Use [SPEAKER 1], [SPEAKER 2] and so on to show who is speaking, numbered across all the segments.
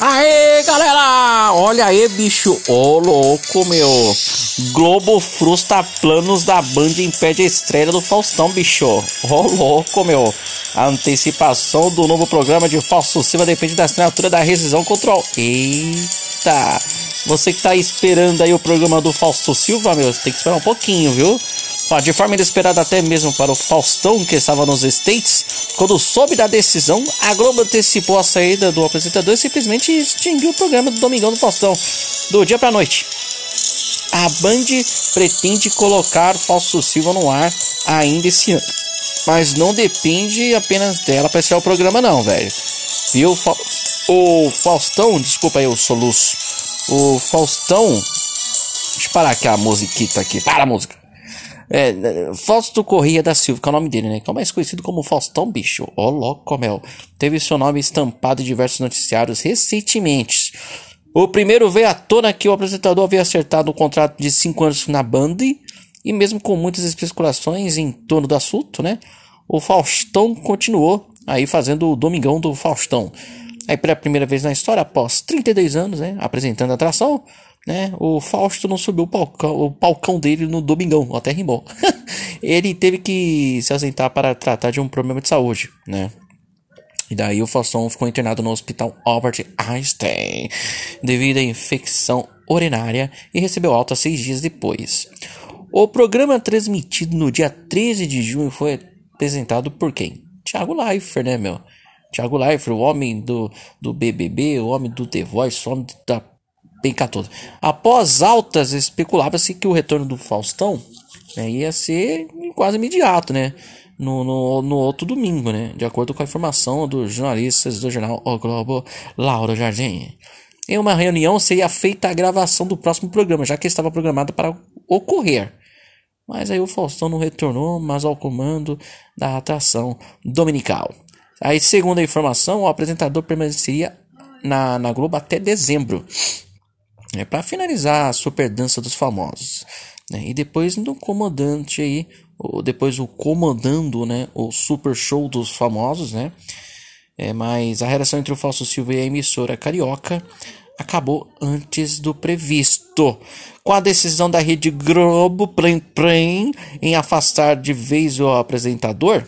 [SPEAKER 1] Aê, galera! Olha aí, bicho. Ô, oh, louco, meu. Globo frustra planos da Band e impede a estreia do Faustão, bicho. Ô, oh, louco, meu. A antecipação do novo programa de Fausto Silva depende da assinatura da rescisão control. Eita! Você que tá esperando aí o programa do Fausto Silva, meu, tem que esperar um pouquinho, viu? De forma inesperada até mesmo para o Faustão, que estava nos States, quando soube da decisão, a Globo antecipou a saída do apresentador e simplesmente extinguiu o programa do Domingão do Faustão, do dia para noite. A Band pretende colocar Fausto Silva no ar ainda esse ano, mas não depende apenas dela para ser o programa não, velho. Viu? O Faustão, desculpa aí o soluço. O Faustão, deixa eu parar aqui a musiquita aqui, para a música. É, Fausto Corrêa da Silva, que é o nome dele, né? Que é o mais conhecido como Faustão Bicho. Ó, oh, louco, meu. Teve seu nome estampado em diversos noticiários recentemente. O primeiro veio à tona que o apresentador havia acertado um contrato de 5 anos na Band. E mesmo com muitas especulações em torno do assunto, né? O Faustão continuou aí fazendo o Domingão do Faustão. Aí pela primeira vez na história, após 32 anos, né? Apresentando a atração né? O Fausto não subiu o palcão, o palcão dele no domingão, até rimou. ele teve que se ausentar para tratar de um problema de saúde, né? E daí o Faustão ficou internado no hospital Albert Einstein devido à infecção urinária e recebeu alta seis dias depois. O programa transmitido no dia 13 de junho foi apresentado por quem? Thiago Leifert, né, meu? Thiago Leifert, o homem do, do BBB, o homem do The Voice, o homem da bem catoso. Após altas, especulava-se que o retorno do Faustão né, ia ser quase imediato, né? No, no, no, outro domingo, né? De acordo com a informação dos jornalistas do jornal O Globo, Laura Jardim. Em uma reunião seria feita a gravação do próximo programa, já que estava programado para ocorrer. Mas aí o Faustão não retornou, mas ao comando da atração dominical. Aí, segundo a informação, o apresentador permaneceria na, na Globo até dezembro. É para finalizar a super dança dos famosos. Né? E depois no comandante aí, ou depois o comandando, né, o super show dos famosos, né? É, mas a relação entre o Falso Silva e a emissora carioca acabou antes do previsto. Com a decisão da Rede Globo Plim em afastar de vez o apresentador,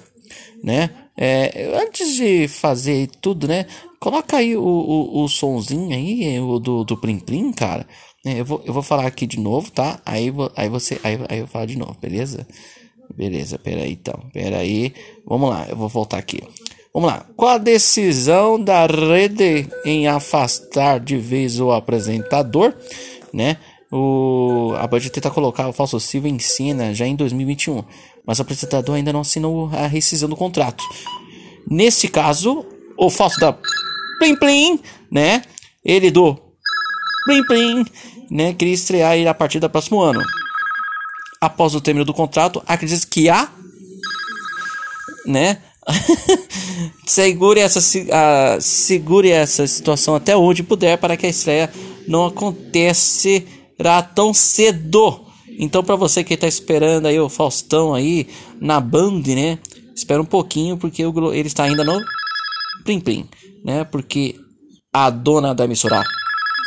[SPEAKER 1] né? É, antes de fazer tudo, né? Coloca aí o, o, o aí, o do, do Plim Plim, cara. É, eu, vou, eu vou falar aqui de novo, tá? Aí, aí você. Aí, aí eu falo de novo, beleza? Beleza, peraí então. Peraí. Vamos lá, eu vou voltar aqui. Vamos lá. Com a decisão da rede em afastar de vez o apresentador, né? O, a Band tenta colocar o Falso Silva em cena já em 2021, mas o apresentador ainda não assinou a rescisão do contrato. Nesse caso, o falso da Plim Plim, né? Ele do Plim Plim, né? Queria estrear ele a partir do próximo ano. Após o término do contrato, acredita que há, né? segure essa segure essa situação até onde puder para que a estreia não acontecerá tão cedo. Então, para você que está esperando aí o Faustão aí na Band, né? Espera um pouquinho porque ele está ainda no Plim Plim né? Porque a dona da emissora,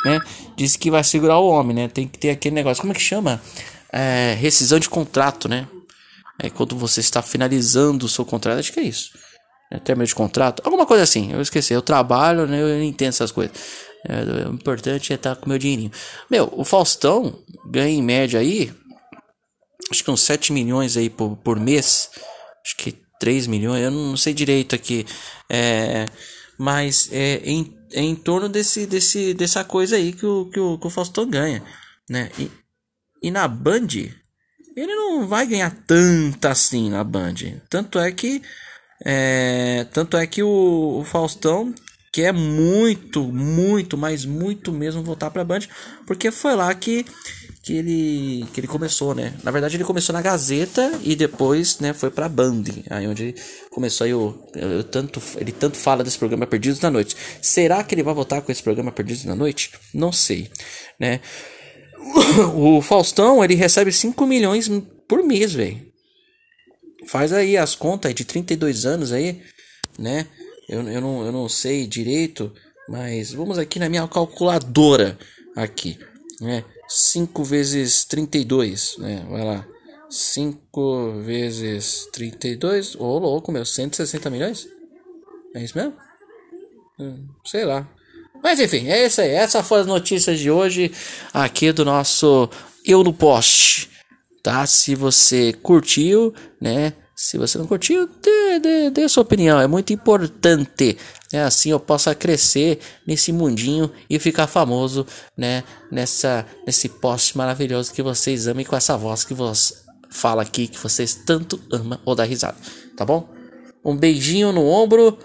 [SPEAKER 1] né? Disse que vai segurar o homem, né? Tem que ter aquele negócio, como é que chama? É, rescisão de contrato, né? É quando você está finalizando o seu contrato, acho que é isso. É, término de contrato, alguma coisa assim. Eu esqueci. Eu trabalho, né? Eu entendo essas coisas. É, o importante é estar com meu dinheirinho. Meu, o Faustão ganha em média aí, acho que uns 7 milhões aí por, por mês. Acho que 3 milhões, eu não sei direito aqui. É mas é em, é em torno desse, desse, dessa coisa aí que o, que o, que o Faustão ganha, né? E, e na Band, ele não vai ganhar tanta assim na Band. Tanto é que, é, tanto é que o, o Faustão quer muito, muito, mas muito mesmo voltar para a Band, porque foi lá que que ele que ele começou, né? Na verdade ele começou na Gazeta e depois, né, foi para Band, aí onde começou aí o eu, eu, tanto ele tanto fala desse programa Perdidos na Noite. Será que ele vai voltar com esse programa Perdidos na Noite? Não sei, né? O Faustão, ele recebe 5 milhões por mês, velho. Faz aí as contas de 32 anos aí, né? Eu, eu, não, eu não sei direito Mas vamos aqui na minha calculadora aqui, né? 5 vezes 32, né? Vai lá. 5 vezes 32, ô oh, louco, meu, 160 milhões? É isso mesmo? Hum, sei lá. Mas enfim, é isso aí. Essas foram as notícias de hoje aqui do nosso Eu no Post. Tá? Se você curtiu, né? Se você não curtiu, dê, dê, dê sua opinião. É muito importante. Né? Assim eu possa crescer nesse mundinho e ficar famoso, né? Nessa, nesse post maravilhoso que vocês amam e com essa voz que você fala aqui que vocês tanto amam ou dá risada. Tá bom? Um beijinho no ombro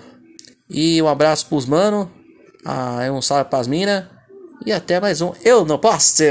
[SPEAKER 1] e um abraço pros mano. Ah, um salve pras minas. E até mais um Eu Não Posso.